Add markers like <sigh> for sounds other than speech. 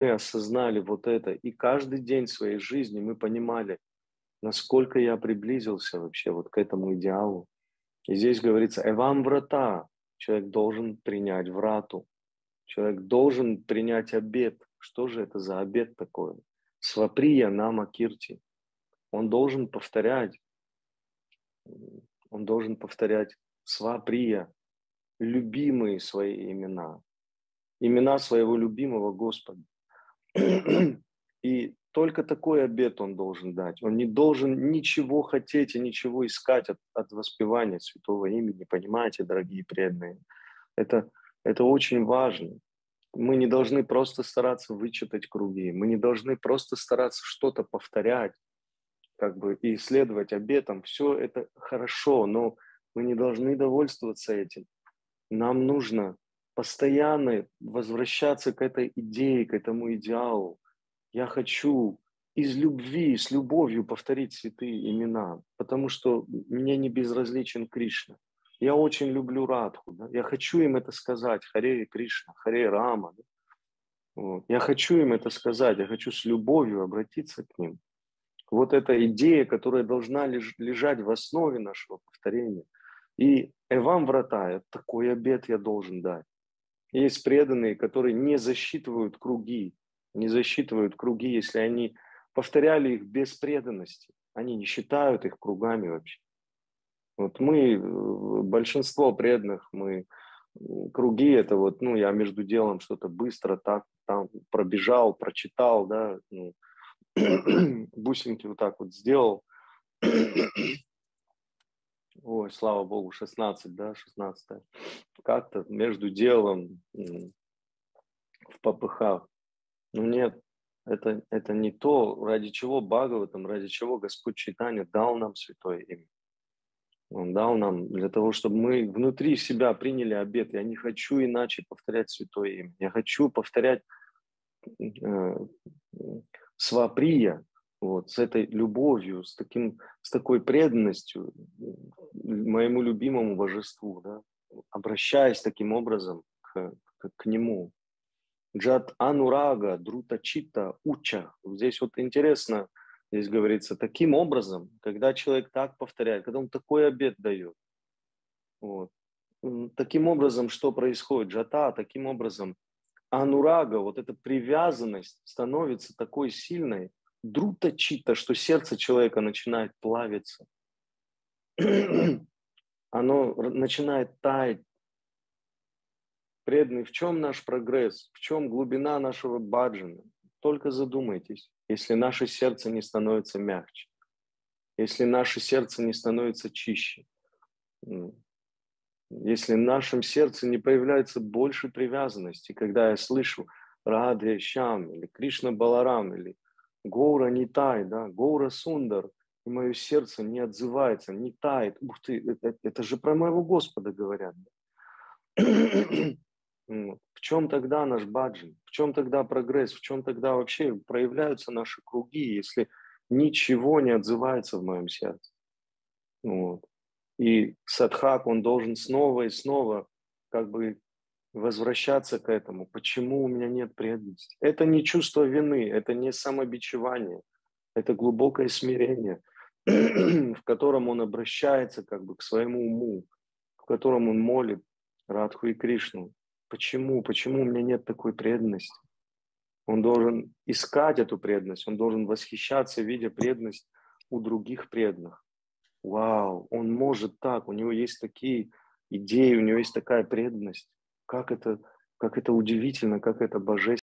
мы осознали вот это, и каждый день своей жизни мы понимали, насколько я приблизился вообще вот к этому идеалу. И здесь говорится, «Эвам врата». Человек должен принять врату. Человек должен принять обед. Что же это за обед такой? Сваприя нама кирти. Он должен повторять, он должен повторять сваприя, любимые свои имена, имена своего любимого Господа. И только такой обет он должен дать. Он не должен ничего хотеть и ничего искать от, от воспевания святого имени. Понимаете, дорогие преданные? Это, это очень важно. Мы не должны просто стараться вычитать круги. Мы не должны просто стараться что-то повторять как бы, и исследовать обетом. Все это хорошо, но мы не должны довольствоваться этим. Нам нужно постоянно возвращаться к этой идее, к этому идеалу, я хочу из любви, с любовью повторить святые имена, потому что мне не безразличен Кришна. Я очень люблю Радху, да? я хочу им это сказать, Харе Кришна, Харе Рама. Да? Вот. Я хочу им это сказать, я хочу с любовью обратиться к ним. Вот эта идея, которая должна лежать в основе нашего повторения. И Эвам врата, такой обед я должен дать. Есть преданные, которые не засчитывают круги, не засчитывают круги, если они повторяли их без преданности. Они не считают их кругами вообще. Вот мы, э, большинство преданных, мы круги это вот, ну, я между делом что-то быстро так там пробежал, прочитал, да, ну, <clears throat> бусинки вот так вот сделал. <clears throat> Ой, слава богу, 16, да, 16. Как-то между делом в попыхах ну нет, это, это не то, ради чего Бхагаватам, ради чего Господь Читания дал нам святое имя. Он дал нам для того, чтобы мы внутри себя приняли обет. Я не хочу иначе повторять святое имя. Я хочу повторять э, сваприя, вот, с этой любовью, с, таким, с такой преданностью моему любимому божеству, да, обращаясь таким образом к, к, к нему. Джат Анурага, Друта Чита, Уча. Здесь вот интересно, здесь говорится, таким образом, когда человек так повторяет, когда он такой обед дает, вот, таким образом, что происходит? Джата, таким образом, анурага, вот эта привязанность становится такой сильной, друта чита, что сердце человека начинает плавиться. <clears throat> Оно начинает таять Преданный, в чем наш прогресс? В чем глубина нашего баджана? Только задумайтесь, если наше сердце не становится мягче, если наше сердце не становится чище, если в нашем сердце не появляется больше привязанности, когда я слышу Радhe Шам или Кришна Баларам или Гоура Нитай, да, Гоура Сундар, и мое сердце не отзывается, не тает. Ух ты, это, это же про моего Господа говорят. <clears throat> В чем тогда наш баджин? В чем тогда прогресс? В чем тогда вообще проявляются наши круги, если ничего не отзывается в моем сердце? Вот. И садхак, он должен снова и снова как бы возвращаться к этому. Почему у меня нет преданности? Это не чувство вины, это не самобичевание, это глубокое смирение, <clears throat> в котором он обращается как бы к своему уму, в котором он молит Радху и Кришну. Почему? Почему у меня нет такой преданности? Он должен искать эту преданность, он должен восхищаться, видя преданность у других преданных. Вау, он может так, у него есть такие идеи, у него есть такая преданность. Как это, как это удивительно, как это божественно.